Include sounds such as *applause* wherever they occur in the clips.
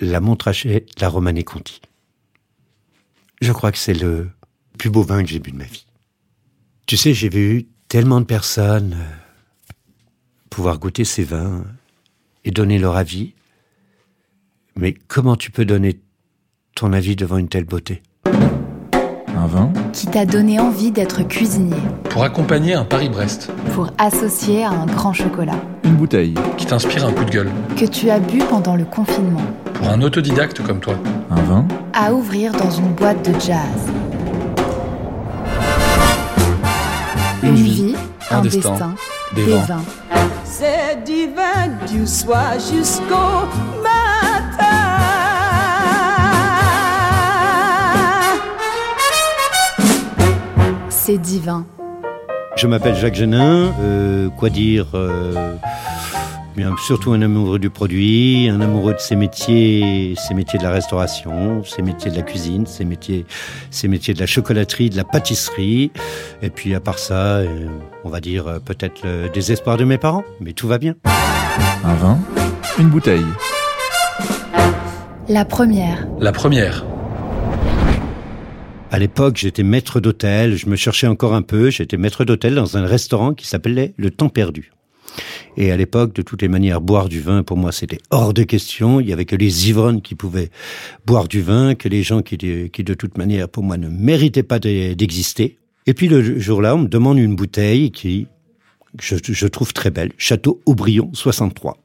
La Montrachet, la Romanée Conti. Je crois que c'est le plus beau vin que j'ai bu de ma vie. Tu sais, j'ai vu tellement de personnes euh, pouvoir goûter ces vins et donner leur avis. Mais comment tu peux donner ton avis devant une telle beauté? Un vin qui t'a donné envie d'être cuisinier, pour accompagner un Paris-Brest, pour associer à un grand chocolat, Une bouteille. Qui t'inspire un coup de gueule, que tu as bu pendant le confinement, pour un autodidacte comme toi. Un vin. À ouvrir dans une boîte de jazz. Une vie, un, un destin, destin, des des vins. vins. C'est divin du soir jusqu'au C'est divin. Je m'appelle Jacques Genin. euh, quoi dire euh, bien, Surtout un amoureux du produit, un amoureux de ces métiers, ces métiers de la restauration, ces métiers de la cuisine, ces métiers, ces métiers de la chocolaterie, de la pâtisserie. Et puis à part ça, euh, on va dire peut-être le désespoir de mes parents, mais tout va bien. Un vin Une bouteille La première, La première, À l'époque, j'étais maître d'hôtel, je me cherchais encore un peu, j'étais maître d'hôtel dans un restaurant qui s'appelait Le Temps Perdu. Et à l'époque, de toutes les manières, boire du vin, pour moi, c'était hors de question. Il y avait que les ivrognes qui pouvaient boire du vin, que les gens qui, de toute manière, pour moi, ne méritaient pas de- d'exister. Et puis le jour-là, on me demande une bouteille qui, je, je trouve très belle, Château Aubryon 63.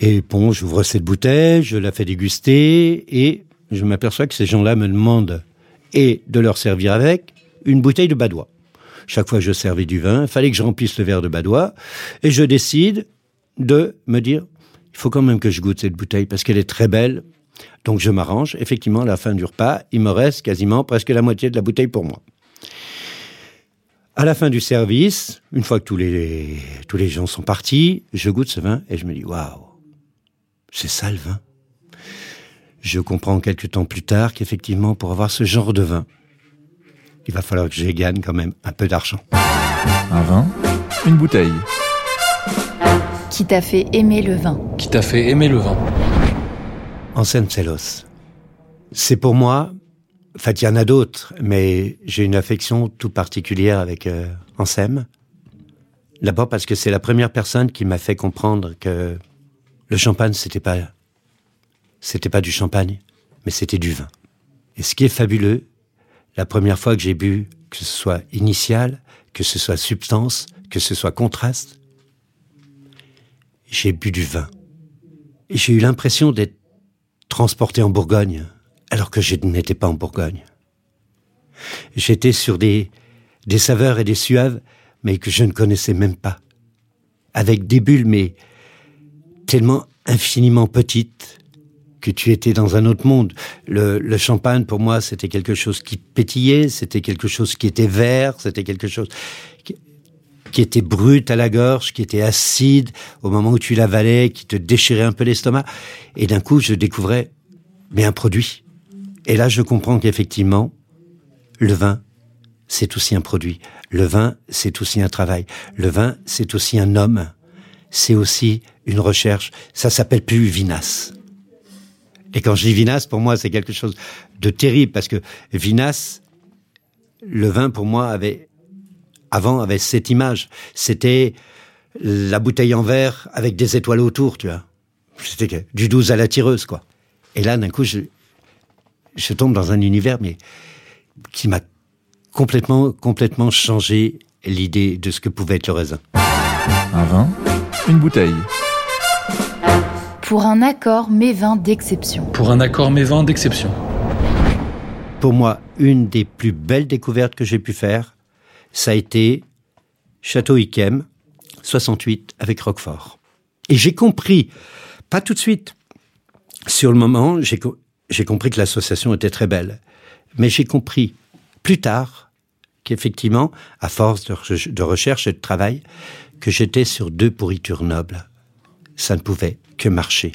Et bon, j'ouvre cette bouteille, je la fais déguster, et je m'aperçois que ces gens-là me demandent et de leur servir avec une bouteille de badois. Chaque fois que je servais du vin, il fallait que je remplisse le verre de badois, et je décide de me dire, il faut quand même que je goûte cette bouteille parce qu'elle est très belle. Donc je m'arrange. Effectivement, à la fin du repas, il me reste quasiment presque la moitié de la bouteille pour moi. À la fin du service, une fois que tous les, tous les gens sont partis, je goûte ce vin et je me dis, waouh, c'est ça le vin. Je comprends quelques temps plus tard qu'effectivement, pour avoir ce genre de vin, il va falloir que je gagne quand même un peu d'argent. Un vin Une bouteille qui t'a fait aimer le vin. qui t'a fait aimer le vin. En Celos. C'est pour moi, en fait, il y en a d'autres, mais j'ai une affection toute particulière avec euh, Ansem. D'abord parce que c'est la première personne qui m'a fait comprendre que le champagne, c'était pas, c'était pas du champagne, mais c'était du vin. Et ce qui est fabuleux, la première fois que j'ai bu, que ce soit initial, que ce soit substance, que ce soit contraste, j'ai bu du vin. Et j'ai eu l'impression d'être transporté en Bourgogne, alors que je n'étais pas en Bourgogne. J'étais sur des, des saveurs et des suaves, mais que je ne connaissais même pas. Avec des bulles, mais tellement infiniment petites que tu étais dans un autre monde. Le, le champagne, pour moi, c'était quelque chose qui pétillait, c'était quelque chose qui était vert, c'était quelque chose qui, qui était brut à la gorge, qui était acide au moment où tu l'avalais, qui te déchirait un peu l'estomac. Et d'un coup, je découvrais, mais un produit. Et là, je comprends qu'effectivement, le vin, c'est aussi un produit. Le vin, c'est aussi un travail. Le vin, c'est aussi un homme. C'est aussi une recherche. Ça s'appelle plus Vinas. Et quand je dis Vinas, pour moi, c'est quelque chose de terrible parce que Vinas, le vin, pour moi, avait, avant, avait cette image. C'était la bouteille en verre avec des étoiles autour, tu vois. C'était du 12 à la tireuse, quoi. Et là, d'un coup, je, je tombe dans un univers, mais qui m'a complètement, complètement changé l'idée de ce que pouvait être le raisin. Un vin Une bouteille Pour un accord mévin d'exception. Pour un accord mévin d'exception. Pour moi, une des plus belles découvertes que j'ai pu faire, ça a été Château Yquem, 68, avec Roquefort. Et j'ai compris, pas tout de suite, sur le moment, j'ai co- j'ai compris que l'association était très belle. Mais j'ai compris plus tard qu'effectivement, à force de, re- de recherche et de travail, que j'étais sur deux pourritures nobles. Ça ne pouvait que marcher.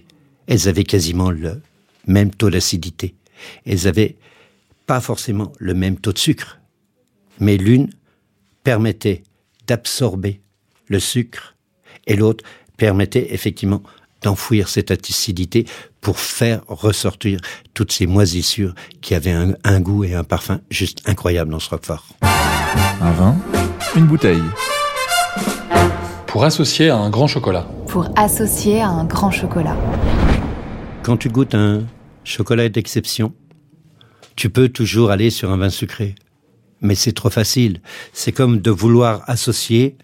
Elles avaient quasiment le même taux d'acidité. Elles avaient pas forcément le même taux de sucre. Mais l'une permettait d'absorber le sucre et l'autre permettait effectivement d'enfouir cette acidité pour faire ressortir toutes ces moisissures qui avaient un, un goût et un parfum juste incroyable dans ce Roquefort. Un vin, une bouteille. Pour associer à un grand chocolat. Pour associer à un grand chocolat. Quand tu goûtes un chocolat d'exception, tu peux toujours aller sur un vin sucré. Mais c'est trop facile. C'est comme de vouloir associer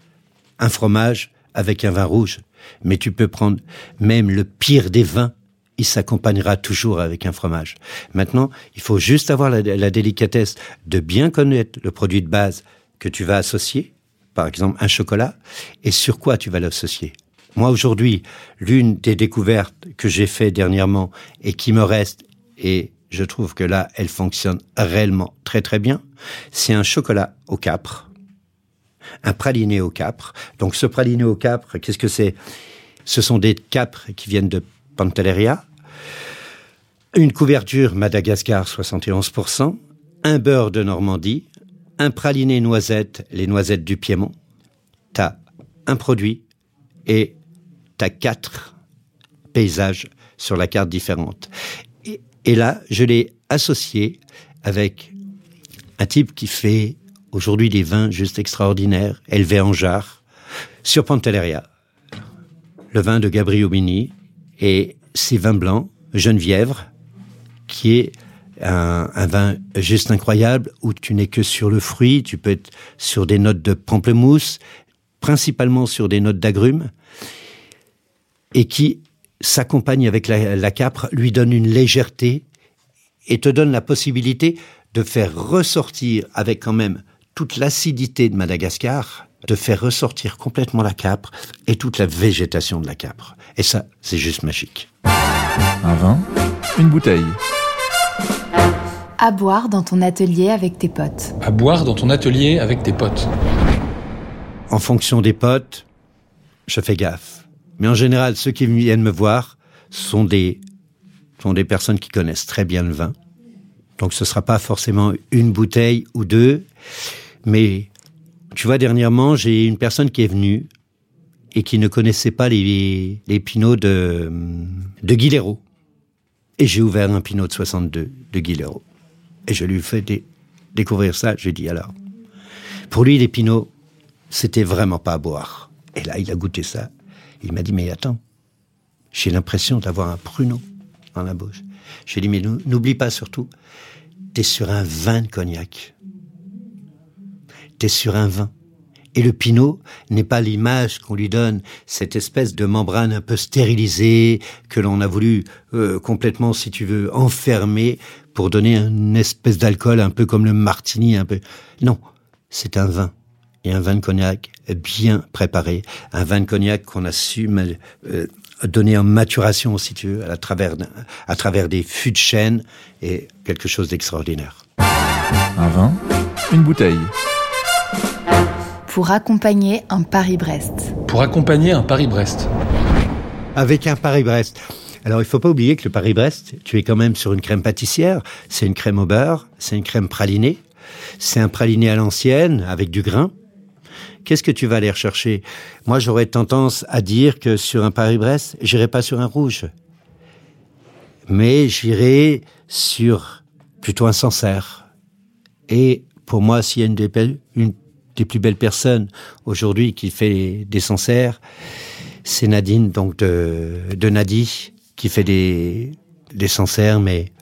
un fromage avec un vin rouge. Mais tu peux prendre même le pire des vins, il s'accompagnera toujours avec un fromage. Maintenant, il faut juste avoir la, la délicatesse de bien connaître le produit de base que tu vas associer, par exemple un chocolat, et sur quoi tu vas l'associer. Moi, aujourd'hui, l'une des découvertes que j'ai fait dernièrement et qui me reste, et je trouve que là, elle fonctionne réellement très très bien, c'est un chocolat au capre, un praliné au capre. Donc ce praliné au capre, qu'est-ce que c'est? Ce sont des capres qui viennent de Pantelleria, une couverture Madagascar 71%, un beurre de Normandie, un praliné noisette, les noisettes du Piémont. T'as un produit et t'as quatre paysages sur la carte différente. Et, là, je l'ai associé avec un type qui fait aujourd'hui des vins juste extraordinaires, élevés en jarre, sur Pantelleria. Le vin de Gabriel Bini et ses vins blancs, Genevièvre, qui est un, vin juste incroyable où tu n'es que sur le fruit, tu peux être sur des notes de pamplemousse, principalement sur des notes d'agrumes, et qui s'accompagne avec la, la capre, lui donne une légèreté et te donne la possibilité de faire ressortir avec quand même toute l'acidité de Madagascar, de faire ressortir complètement la capre et toute la végétation de la capre. Et ça, c'est juste magique. Un vin, une bouteille. À boire dans ton atelier avec tes potes. À boire dans ton atelier avec tes potes. En fonction des potes, je fais gaffe. Mais en général, ceux qui viennent me voir sont des, sont des personnes qui connaissent très bien le vin. Donc ce sera pas forcément une bouteille ou deux. Mais tu vois, dernièrement, j'ai une personne qui est venue et qui ne connaissait pas les, les pinots de, de Guillerot. Et j'ai ouvert un pinot de 62 de Guillerot. Et je lui ai fait dé- découvrir ça. J'ai dit alors. Pour lui, les pinots, c'était vraiment pas à boire. Et là, il a goûté ça. Il m'a dit, mais attends, j'ai l'impression d'avoir un pruneau dans la bouche. J'ai dit, mais nou- n'oublie pas surtout, t'es sur un vin de cognac. T'es sur un vin. Et le pinot n'est pas l'image qu'on lui donne, cette espèce de membrane un peu stérilisée que l'on a voulu euh, complètement, si tu veux, enfermer pour donner une espèce d'alcool un peu comme le martini, un peu. Non, c'est un vin. Et un vin de cognac bien préparé, un vin de cognac qu'on a su euh, donner en maturation, si tu veux, à travers, à travers des fûts de chêne et quelque chose d'extraordinaire. Un vin, une bouteille. Pour accompagner un Paris-Brest. Pour accompagner un Paris-Brest. Avec un Paris-Brest. Alors, il faut pas oublier que le Paris-Brest, tu es quand même sur une crème pâtissière. C'est une crème au beurre, c'est une crème pralinée. C'est un praliné à l'ancienne, avec du grain. Qu'est-ce que tu vas aller rechercher? Moi, j'aurais tendance à dire que sur un Paris-Brest, j'irai pas sur un rouge. Mais j'irai sur plutôt un Sancerre. Et pour moi, s'il y a une une des plus belles personnes aujourd'hui qui fait des Sancerres, c'est Nadine, donc de, de Nadi, qui fait des, des Sancerres, mais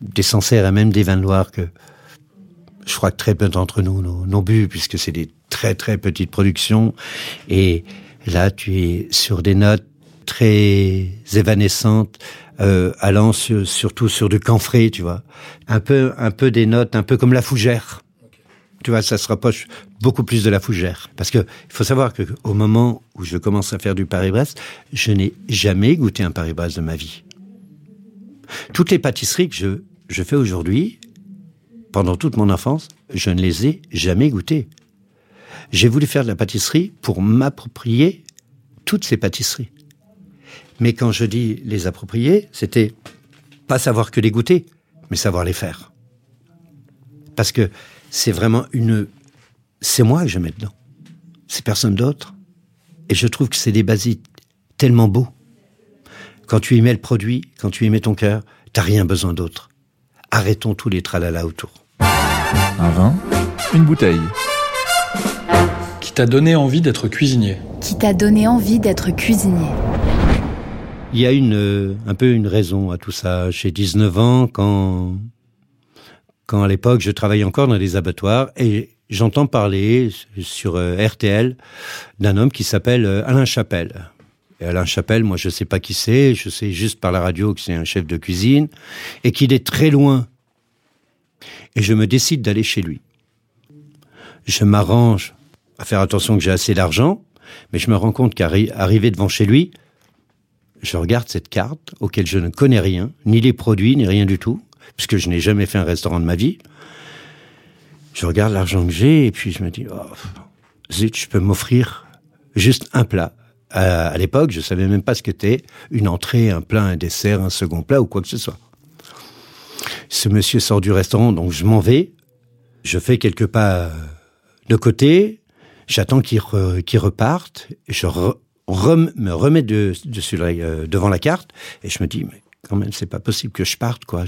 des Sancerres et même des vins noirs que je crois que très peu d'entre nous n'ont bu, puisque c'est des très très petites productions. Et là, tu es sur des notes très évanescentes, euh, allant sur- surtout sur du camphré, tu vois. Un peu, un peu des notes, un peu comme la fougère. Tu vois, ça se rapproche beaucoup plus de la fougère. Parce que il faut savoir que au moment où je commence à faire du Paris-Brest, je n'ai jamais goûté un Paris-Brest de ma vie. Toutes les pâtisseries que je, je fais aujourd'hui, pendant toute mon enfance, je ne les ai jamais goûtées. J'ai voulu faire de la pâtisserie pour m'approprier toutes ces pâtisseries. Mais quand je dis les approprier, c'était pas savoir que les goûter, mais savoir les faire. Parce que c'est vraiment une... C'est moi que je mets dedans. C'est personne d'autre. Et je trouve que c'est des basiques tellement beaux. Quand tu y mets le produit, quand tu y mets ton cœur, t'as rien besoin d'autre. Arrêtons tous les tralala autour. Un vin, une bouteille. Qui t'a donné envie d'être cuisinier Qui t'a donné envie d'être cuisinier Il y a une, euh, un peu une raison à tout ça. J'ai 19 ans quand, quand à l'époque je travaillais encore dans les abattoirs et j'entends parler sur euh, RTL d'un homme qui s'appelle euh, Alain Chapelle. Et Alain Chapelle, moi je sais pas qui c'est, je sais juste par la radio que c'est un chef de cuisine et qu'il est très loin. Et je me décide d'aller chez lui. Je m'arrange à faire attention que j'ai assez d'argent, mais je me rends compte qu'arrivé devant chez lui, je regarde cette carte auquel je ne connais rien, ni les produits, ni rien du tout, puisque je n'ai jamais fait un restaurant de ma vie. Je regarde l'argent que j'ai et puis je me dis, oh, zut, je peux m'offrir juste un plat. À, à l'époque, je savais même pas ce qu'était une entrée, un plat, un dessert, un second plat ou quoi que ce soit. Ce monsieur sort du restaurant, donc je m'en vais. Je fais quelques pas de côté. J'attends qu'il re, qu'il reparte. Je me remets euh, devant la carte et je me dis, mais quand même, c'est pas possible que je parte, quoi.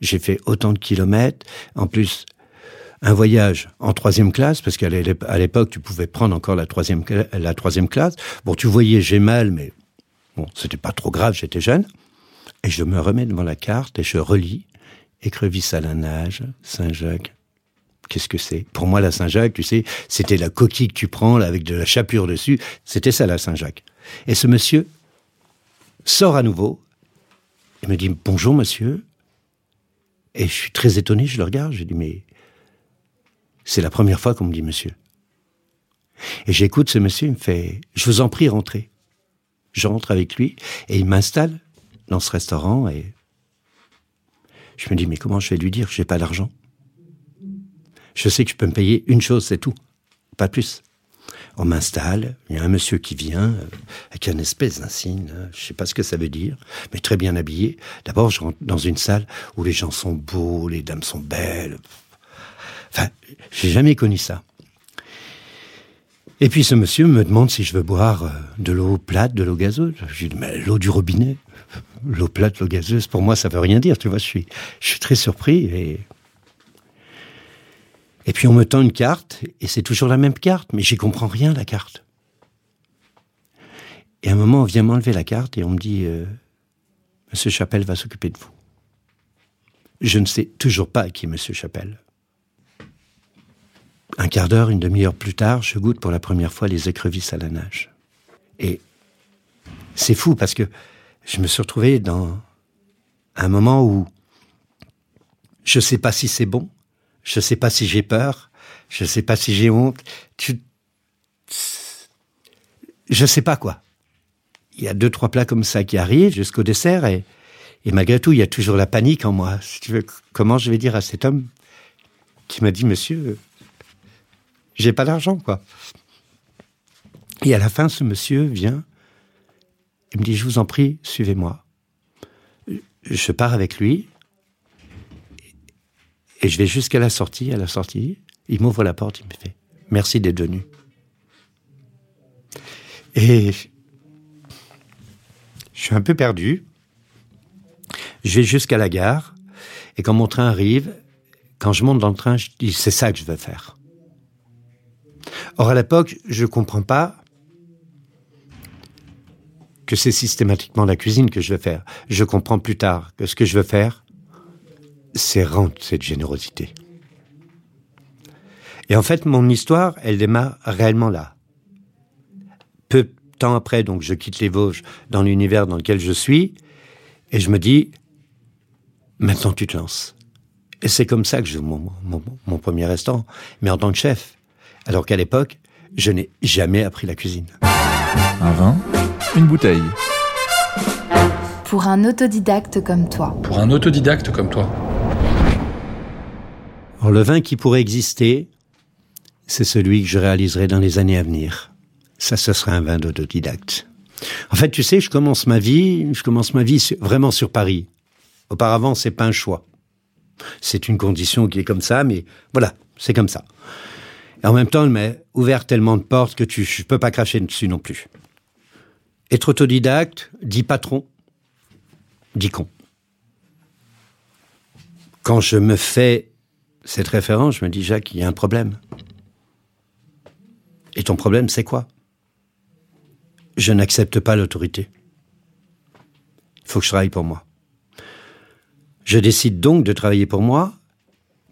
J'ai fait autant de kilomètres. En plus, un voyage en troisième classe, parce qu'à l'époque, tu pouvais prendre encore la troisième, la troisième classe. Bon, tu voyais, j'ai mal, mais bon, c'était pas trop grave, j'étais jeune. Et je me remets devant la carte et je relis écrevisse à la nage, Saint-Jacques. Qu'est-ce que c'est? Pour moi, la Saint-Jacques, tu sais, c'était la coquille que tu prends là, avec de la chapure dessus. C'était ça, la Saint-Jacques. Et ce monsieur sort à nouveau et me dit bonjour, monsieur. Et je suis très étonné, je le regarde, je dis mais c'est la première fois qu'on me dit monsieur. Et j'écoute ce monsieur, il me fait je vous en prie, rentrez. Je rentre avec lui et il m'installe dans ce restaurant et je me dis mais comment je vais lui dire que j'ai pas d'argent? Je sais que je peux me payer une chose, c'est tout, pas plus. On m'installe, il y a un monsieur qui vient euh, avec un espèce d'insigne, hein, je sais pas ce que ça veut dire, mais très bien habillé. D'abord, je rentre dans une salle où les gens sont beaux, les dames sont belles. Enfin, j'ai jamais connu ça. Et puis ce monsieur me demande si je veux boire euh, de l'eau plate, de l'eau gazeuse. Je lui dis, mais l'eau du robinet, l'eau plate, l'eau gazeuse, pour moi, ça veut rien dire, tu vois. Je suis, je suis très surpris et et puis on me tend une carte et c'est toujours la même carte, mais j'y comprends rien la carte. Et à un moment, on vient m'enlever la carte et on me dit, euh, Monsieur Chapelle va s'occuper de vous. Je ne sais toujours pas qui est Monsieur Chapelle. Un quart d'heure, une demi-heure plus tard, je goûte pour la première fois les écrevisses à la nage. Et c'est fou parce que je me suis retrouvé dans un moment où je sais pas si c'est bon, je sais pas si j'ai peur, je sais pas si j'ai honte, tu... je sais pas quoi. Il y a deux trois plats comme ça qui arrivent jusqu'au dessert et, et malgré tout il y a toujours la panique en moi. Si tu veux, comment je vais dire à cet homme qui m'a dit Monsieur, j'ai pas d'argent quoi. Et à la fin, ce monsieur vient il me dit, je vous en prie, suivez-moi. Je pars avec lui. Et je vais jusqu'à la sortie. À la sortie, il m'ouvre la porte, il me fait, merci d'être venu. Et je suis un peu perdu. Je vais jusqu'à la gare. Et quand mon train arrive, quand je monte dans le train, je dis, c'est ça que je veux faire. Or, à l'époque, je comprends pas que c'est systématiquement la cuisine que je veux faire. Je comprends plus tard que ce que je veux faire, c'est rendre cette générosité. Et en fait, mon histoire, elle démarre réellement là. Peu de temps après, donc, je quitte les Vosges dans l'univers dans lequel je suis, et je me dis, maintenant tu te lances. Et c'est comme ça que je mon, mon, mon premier restaurant, mais en tant que chef. Alors qu'à l'époque, je n'ai jamais appris la cuisine. Un vin, une bouteille. Pour un autodidacte comme toi. Pour un autodidacte comme toi. Alors, le vin qui pourrait exister, c'est celui que je réaliserai dans les années à venir. Ça, ce sera un vin d'autodidacte. En fait, tu sais, je commence ma vie, je commence ma vie vraiment sur Paris. Auparavant, c'est pas un choix. C'est une condition qui est comme ça, mais voilà, c'est comme ça. Et en même temps, elle m'a ouvert tellement de portes que tu, peux pas cracher dessus non plus. Être autodidacte, dit patron, dit con. Quand je me fais cette référence, je me dis, Jacques, il y a un problème. Et ton problème, c'est quoi? Je n'accepte pas l'autorité. Il faut que je travaille pour moi. Je décide donc de travailler pour moi,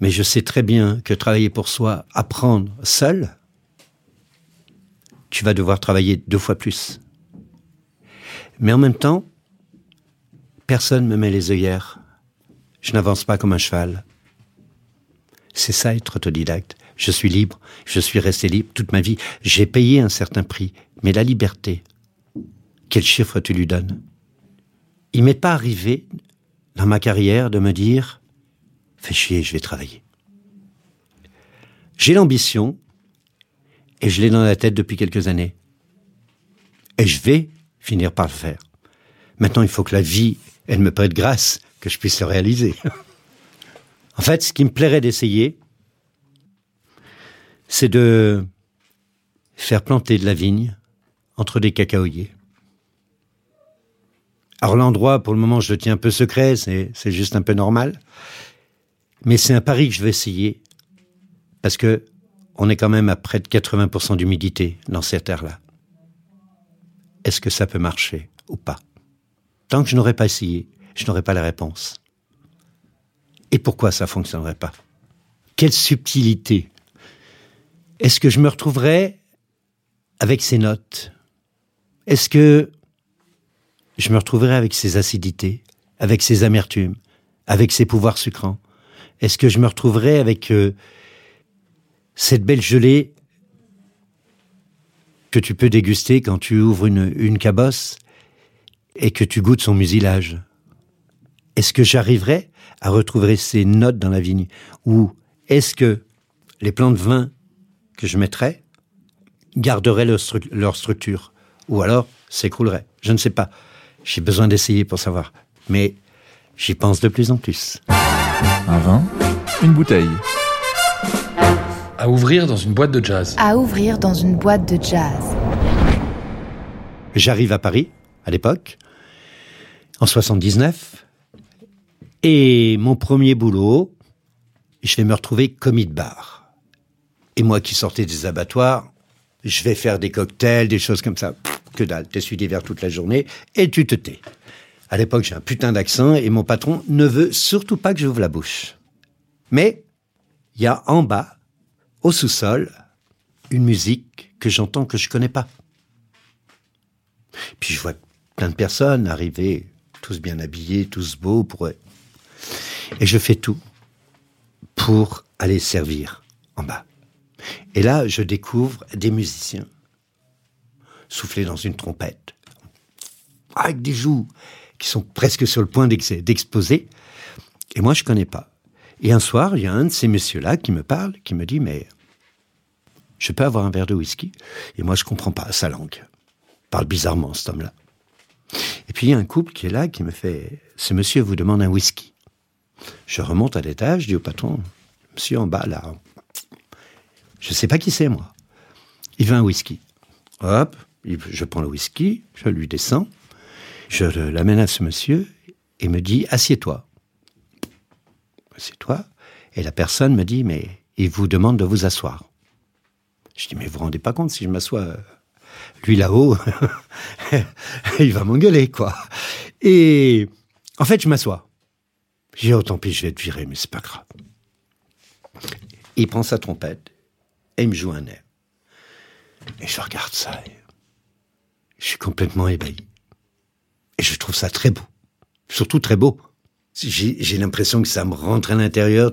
mais je sais très bien que travailler pour soi, apprendre seul, tu vas devoir travailler deux fois plus. Mais en même temps, personne me met les œillères. Je n'avance pas comme un cheval. C'est ça être autodidacte. Je suis libre, je suis resté libre toute ma vie. J'ai payé un certain prix, mais la liberté, quel chiffre tu lui donnes? Il m'est pas arrivé dans ma carrière de me dire fais chier, je vais travailler. J'ai l'ambition et je l'ai dans la tête depuis quelques années. Et je vais finir par le faire. Maintenant, il faut que la vie, elle me prête grâce, que je puisse le réaliser. *laughs* en fait, ce qui me plairait d'essayer, c'est de faire planter de la vigne entre des cacaoyers. Alors l'endroit, pour le moment, je le tiens un peu secret, c'est, juste un peu normal. Mais c'est un pari que je vais essayer, parce que on est quand même à près de 80% d'humidité dans cette terre-là. Est-ce que ça peut marcher ou pas? Tant que je n'aurai pas essayé, je n'aurai pas la réponse. Et pourquoi ça fonctionnerait pas? Quelle subtilité. Est-ce que je me retrouverai avec ces notes? Est-ce que je me retrouverai avec ces acidités, avec ces amertumes, avec ces pouvoirs sucrants? Est-ce que je me retrouverai avec euh, cette belle gelée que tu peux déguster quand tu ouvres une, une cabosse et que tu goûtes son musilage? Est-ce que j'arriverai à retrouver ces notes dans la vigne Ou est-ce que les plants de vin que je mettrais garderaient leur, stru- leur structure? Ou alors s'écrouleraient? Je ne sais pas. J'ai besoin d'essayer pour savoir. Mais j'y pense de plus en plus. Un vin, une bouteille. À ouvrir dans une boîte de jazz. À ouvrir dans une boîte de jazz. J'arrive à Paris, à l'époque, en 79, et mon premier boulot, je vais me retrouver commis de bar. Et moi qui sortais des abattoirs, je vais faire des cocktails, des choses comme ça. Que dalle, t'essuies d'hiver toute la journée, et tu te tais. À l'époque, j'ai un putain d'accent, et mon patron ne veut surtout pas que j'ouvre la bouche. Mais, il y a en bas, au sous-sol, une musique que j'entends que je connais pas. Puis je vois plein de personnes arriver, tous bien habillés, tous beaux pour. Et je fais tout pour aller servir en bas. Et là, je découvre des musiciens souffler dans une trompette, avec des joues qui sont presque sur le point d'ex- d'exploser. Et moi, je connais pas. Et un soir, il y a un de ces messieurs-là qui me parle, qui me dit, mais je peux avoir un verre de whisky? Et moi, je comprends pas sa langue. Parle bizarrement, cet homme-là. Et puis, il y a un couple qui est là, qui me fait, ce monsieur vous demande un whisky. Je remonte à l'étage, je dis au patron, monsieur en bas, là, je sais pas qui c'est, moi. Il veut un whisky. Hop, je prends le whisky, je lui descends, je l'amène à ce monsieur et me dit, assieds-toi. Assieds-toi. Et la personne me dit, mais il vous demande de vous asseoir. Je dis, mais vous vous rendez pas compte si je m'assois, euh, lui là-haut, *laughs* il va m'engueuler, quoi. Et en fait, je m'assois. J'ai dit, oh, tant pis, je vais te virer, mais c'est pas grave. Il prend sa trompette et il me joue un air. Et je regarde ça. et je suis complètement ébahi. Et je trouve ça très beau. Surtout très beau. J'ai l'impression que ça me rentre à l'intérieur.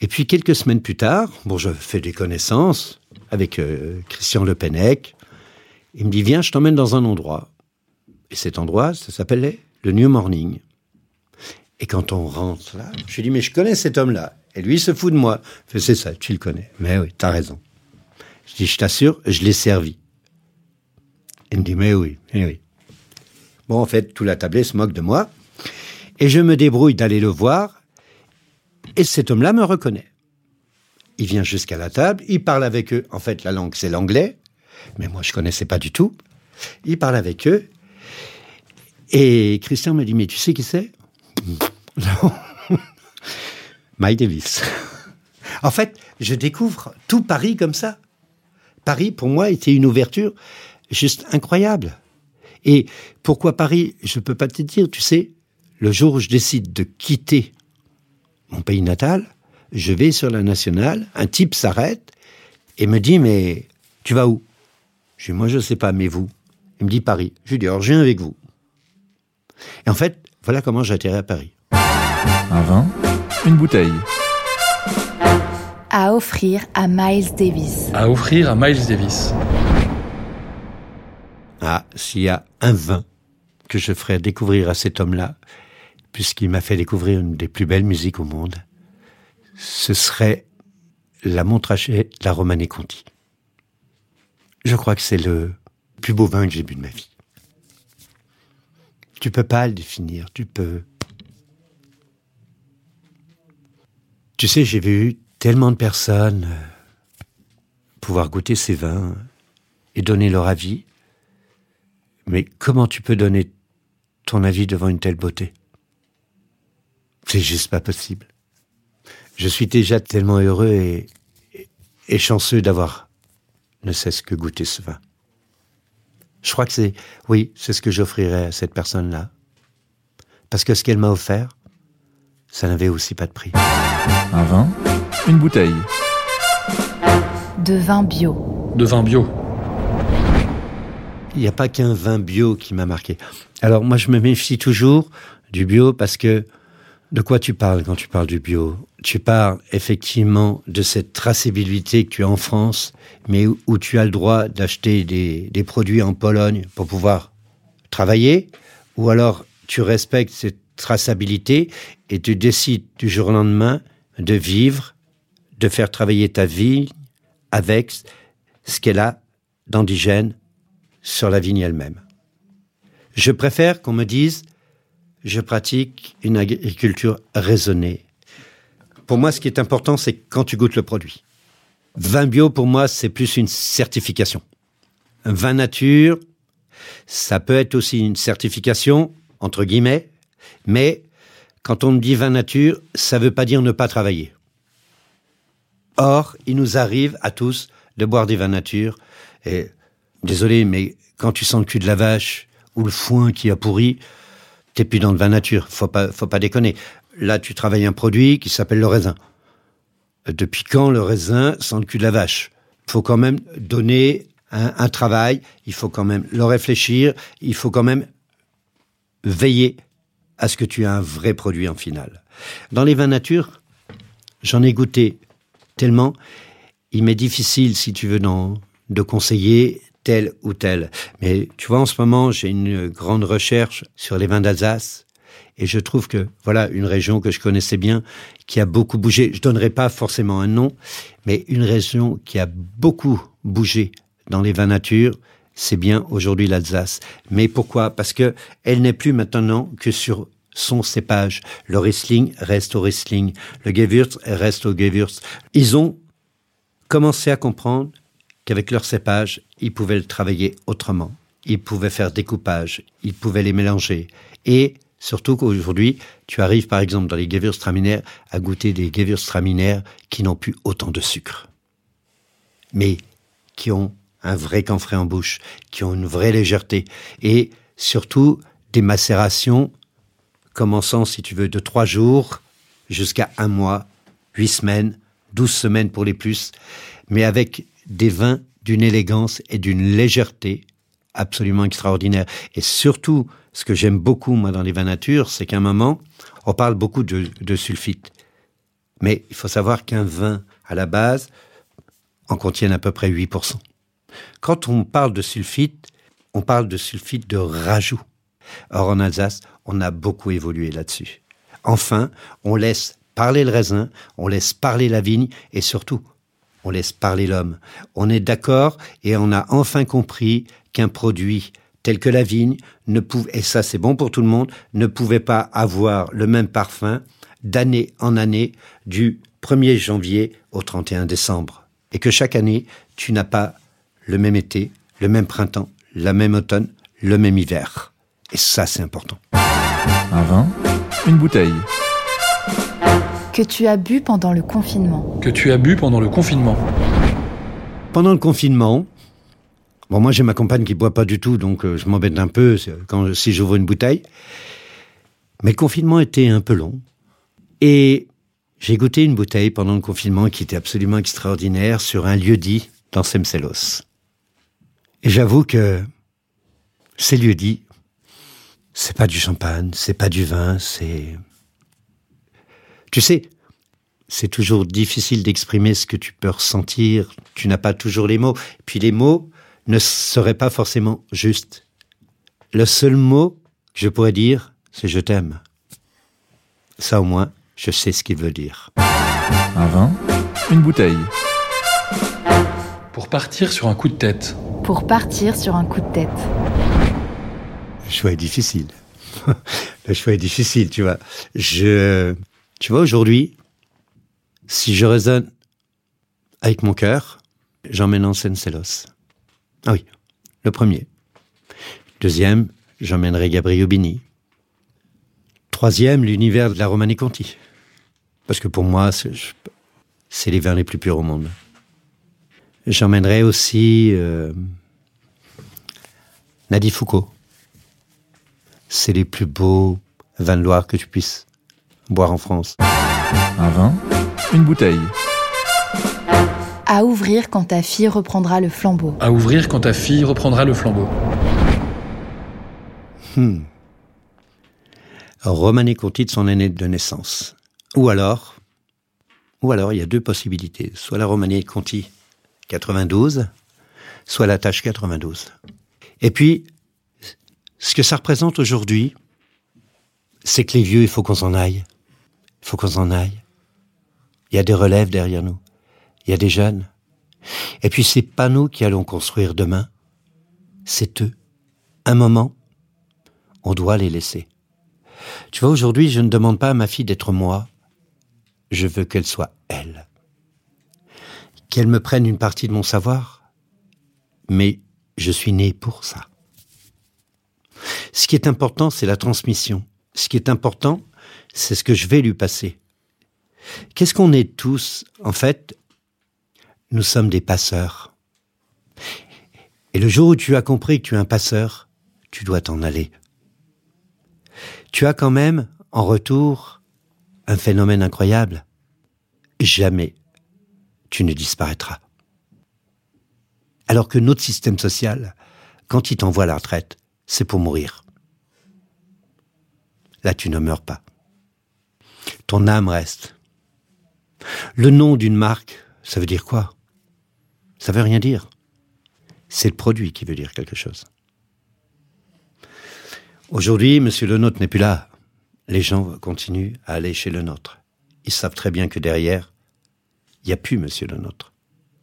Et puis quelques semaines plus tard, bon, je fais des connaissances avec euh, Christian Le Pennec. Il me dit, viens, je t'emmène dans un endroit. Et cet endroit, ça s'appelait le New Morning. Et quand on rentre là, je lui dis, mais je connais cet homme-là. Et lui, il se fout de moi. C'est ça, tu le connais. Mais oui, t'as raison. Je dis, je t'assure, je l'ai servi. Il me dit, mais oui, mais oui. Bon, en fait, tout la tablée se moque de moi. Et je me débrouille d'aller le voir. Et cet homme-là me reconnaît. Il vient jusqu'à la table, il parle avec eux. En fait, la langue, c'est l'anglais. Mais moi, je connaissais pas du tout. Il parle avec eux. Et Christian me dit, mais tu sais qui c'est? Non. *laughs* Mike Davis. en fait, je découvre tout Paris comme ça. Paris, pour moi, était une ouverture juste incroyable. Et pourquoi Paris Je peux pas te dire, tu sais, le jour où je décide de quitter mon pays natal, je vais sur la nationale, un type s'arrête et me dit, mais tu vas où? Je dis, moi je sais pas, mais vous? Il me dit Paris. Je lui dis, alors je viens avec vous. Et en fait, voilà comment j'ai atterri à Paris. Un vin, une bouteille. À offrir à Miles Davis. À offrir à Miles Davis. Ah, s'il y a un vin que je ferais découvrir à cet homme-là, puisqu'il m'a fait découvrir une des plus belles musiques au monde, ce serait la Montrachet de la Romanée Conti. Je crois que c'est le plus beau vin que j'ai bu de ma vie. Tu peux pas le définir, tu peux. Tu sais, j'ai vu tellement de personnes euh, pouvoir goûter ces vins et donner leur avis. Mais comment tu peux donner ton avis devant une telle beauté? C'est juste pas possible. Je suis déjà tellement heureux et, chanceux d'avoir ne cesse que goûté ce vin. Je crois que c'est, oui, c'est ce que j'offrirais à cette personne-là. Parce que ce qu'elle m'a offert, ça n'avait aussi pas de prix. Un vin, une bouteille. De vin bio. De vin bio. Il n'y a pas qu'un vin bio qui m'a marqué. Alors moi, je me méfie toujours du bio parce que de quoi tu parles quand tu parles du bio? Tu parles effectivement de cette traçabilité que tu as en France, mais où, tu as le droit d'acheter des, des produits en Pologne pour pouvoir travailler, ou alors tu respectes cette traçabilité et tu décides du jour au lendemain de vivre, de faire travailler ta vie avec ce qu'elle a d'indigène sur la vigne elle-même. Je préfère qu'on me dise je pratique une agriculture raisonnée. Pour moi, ce qui est important, c'est quand tu goûtes le produit. Vin bio, pour moi, c'est plus une certification. Vin nature, ça peut être aussi une certification, entre guillemets, mais quand on dit vin nature, ça ne veut pas dire ne pas travailler. Or, il nous arrive à tous de boire des vins nature, désolé, mais quand tu sens le cul de la vache ou le foin qui a pourri, t'es plus dans le vin nature. Faut pas, faut pas déconner. Là, tu travailles un produit qui s'appelle le raisin. Depuis quand le raisin sent le cul de la vache? Faut quand même donner un travail. Il faut quand même le réfléchir. Il faut quand même veiller à ce que tu aies un vrai produit en finale. Dans les vins nature, j'en ai goûté tellement. Il m'est difficile, si tu veux, de conseiller tel ou tel. Mais tu vois, en ce moment, j'ai une grande recherche sur les vins d'Alsace. Et je trouve que, voilà, une région que je connaissais bien, qui a beaucoup bougé. Je donnerai pas forcément un nom, mais une région qui a beaucoup bougé dans les vins nature, c'est bien aujourd'hui l'Alsace. Mais pourquoi? Parce que elle n'est plus maintenant que sur son cépage. Le Riesling reste au Riesling. Le Gewürz reste au Gewürz. Ils ont commencé à comprendre qu'avec leur cépage, ils pouvaient le travailler autrement. Ils pouvaient faire découpage, ils pouvaient les mélanger. Et surtout qu'aujourd'hui, tu arrives par exemple dans les Gewürztraminer à goûter des Gewürztraminer qui n'ont plus autant de sucre. Mais qui ont un vrai camphré en bouche, qui ont une vraie légèreté. Et surtout, des macérations commençant, si tu veux, de trois jours jusqu'à un mois, huit semaines, douze semaines pour les plus, mais avec des vins d'une élégance et d'une légèreté absolument extraordinaire. Et surtout, ce que j'aime beaucoup, moi, dans les vins nature, c'est qu'à un moment, on parle beaucoup de, de sulfite. Mais il faut savoir qu'un vin, à la base, en contient à peu près 8%. Quand on parle de sulfite, on parle de sulfite de rajout. Or, en Alsace, on a beaucoup évolué là-dessus. Enfin, on laisse parler le raisin, on laisse parler la vigne et surtout, on laisse parler l'homme. On est d'accord et on a enfin compris qu'un produit tel que la vigne ne pouvait, et ça c'est bon pour tout le monde, ne pouvait pas avoir le même parfum d'année en année du 1er janvier au 31 décembre. Et que chaque année, tu n'as pas le même été, le même printemps, la même automne, le même hiver. Et ça c'est important. Un vin, une bouteille. Que tu as bu pendant le confinement. Que tu as bu pendant le confinement. Pendant le confinement, bon moi j'ai ma compagne qui boit pas du tout, donc euh, je m'embête un peu quand si j'ouvre une bouteille. Mais le confinement était un peu long. Et j'ai goûté une bouteille pendant le confinement qui était absolument extraordinaire sur un lieu dit dans Semselos. Et j'avoue que ces lieux dits, c'est pas du champagne, c'est pas du vin, c'est tu sais, c'est toujours difficile d'exprimer ce que tu peux ressentir. Tu n'as pas toujours les mots. Puis les mots ne seraient pas forcément justes. Le seul mot que je pourrais dire, c'est je t'aime. Ça au moins, je sais ce qu'il veut dire. Un vin, une bouteille. Pour partir sur un coup de tête. Pour partir sur un coup de tête. Le choix est difficile. *laughs* Le choix est difficile, tu vois. Je, tu vois, aujourd'hui, si je raisonne avec mon cœur, j'emmène en Senselos. Ah oui, le premier. Deuxième, j'emmènerai Gabriel Bini. Troisième, l'univers de la Romanie Conti. Parce que pour moi, c'est les vins les plus purs au monde. J'emmènerai aussi euh, Nadi Foucault. C'est les plus beaux vins de Loire que tu puisses boire en France. Un vin, une bouteille. À ouvrir quand ta fille reprendra le flambeau. À ouvrir quand ta fille reprendra le flambeau. Hmm. Romané Conti de son année de naissance. Ou alors, ou alors il y a deux possibilités. Soit la Romané Conti 92, soit la tâche 92. Et puis, ce que ça représente aujourd'hui, c'est que les vieux, il faut qu'on s'en aille. Il faut qu'on s'en aille. Il y a des relèves derrière nous. Il y a des jeunes. Et puis, c'est pas nous qui allons construire demain. C'est eux. Un moment, on doit les laisser. Tu vois, aujourd'hui, je ne demande pas à ma fille d'être moi. Je veux qu'elle soit elle. Qu'elle me prenne une partie de mon savoir. Mais je suis né pour ça. Ce qui est important, c'est la transmission. Ce qui est important, c'est ce que je vais lui passer. Qu'est-ce qu'on est tous En fait, nous sommes des passeurs. Et le jour où tu as compris que tu es un passeur, tu dois t'en aller. Tu as quand même, en retour, un phénomène incroyable. Jamais tu ne disparaîtras. Alors que notre système social, quand il t'envoie la retraite, c'est pour mourir. Là, tu ne meurs pas. Ton âme reste. Le nom d'une marque, ça veut dire quoi? Ça veut rien dire. C'est le produit qui veut dire quelque chose. Aujourd'hui, Monsieur Le Nôtre n'est plus là. Les gens continuent à aller chez Le Nôtre. Ils savent très bien que derrière, il n'y a plus Monsieur Le Nôtre.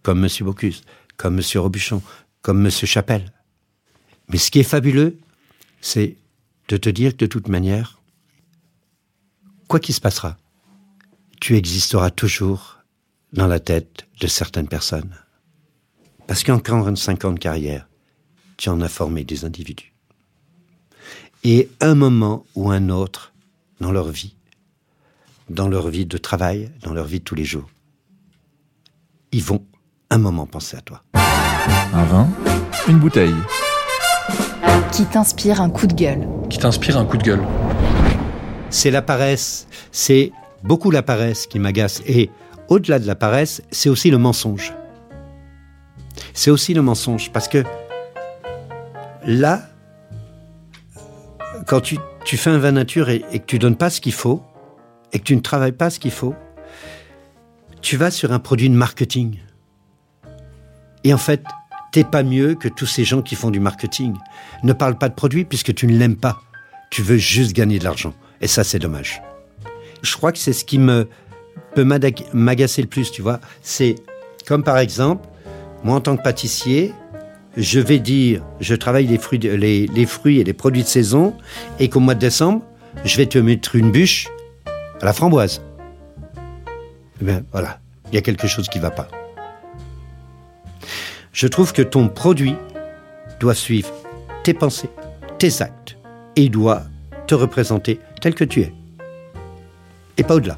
Comme Monsieur Bocuse, comme Monsieur Robuchon, comme Monsieur Chapelle. Mais ce qui est fabuleux, c'est de te dire que de toute manière, quoi qu'il se passera, tu existeras toujours dans la tête de certaines personnes. Parce qu'en 45 ans de carrière, tu en as formé des individus. Et un moment ou un autre dans leur vie, dans leur vie de travail, dans leur vie de tous les jours, ils vont un moment penser à toi. Un vin, une bouteille. Qui t'inspire un coup de gueule. Qui t'inspire un coup de gueule. C'est la paresse, c'est beaucoup la paresse qui m'agace. Et au-delà de la paresse, c'est aussi le mensonge. C'est aussi le mensonge, parce que là, quand tu, tu fais un vin nature et, et que tu donnes pas ce qu'il faut, et que tu ne travailles pas ce qu'il faut, tu vas sur un produit de marketing. Et en fait, t'es pas mieux que tous ces gens qui font du marketing. Ne parle pas de produit puisque tu ne l'aimes pas. tu veux juste gagner de l'argent. Et ça, c'est dommage. Je crois que c'est ce qui me peut m'agacer le plus, tu vois. C'est comme par exemple, moi en tant que pâtissier, je vais dire, je travaille les fruits, les fruits et les produits de saison, et qu'au mois de décembre, je vais te mettre une bûche à la framboise. Eh bien, voilà, il y a quelque chose qui ne va pas. Je trouve que ton produit doit suivre tes pensées, tes actes, et doit te représenter tel que tu es. Et pas au-delà.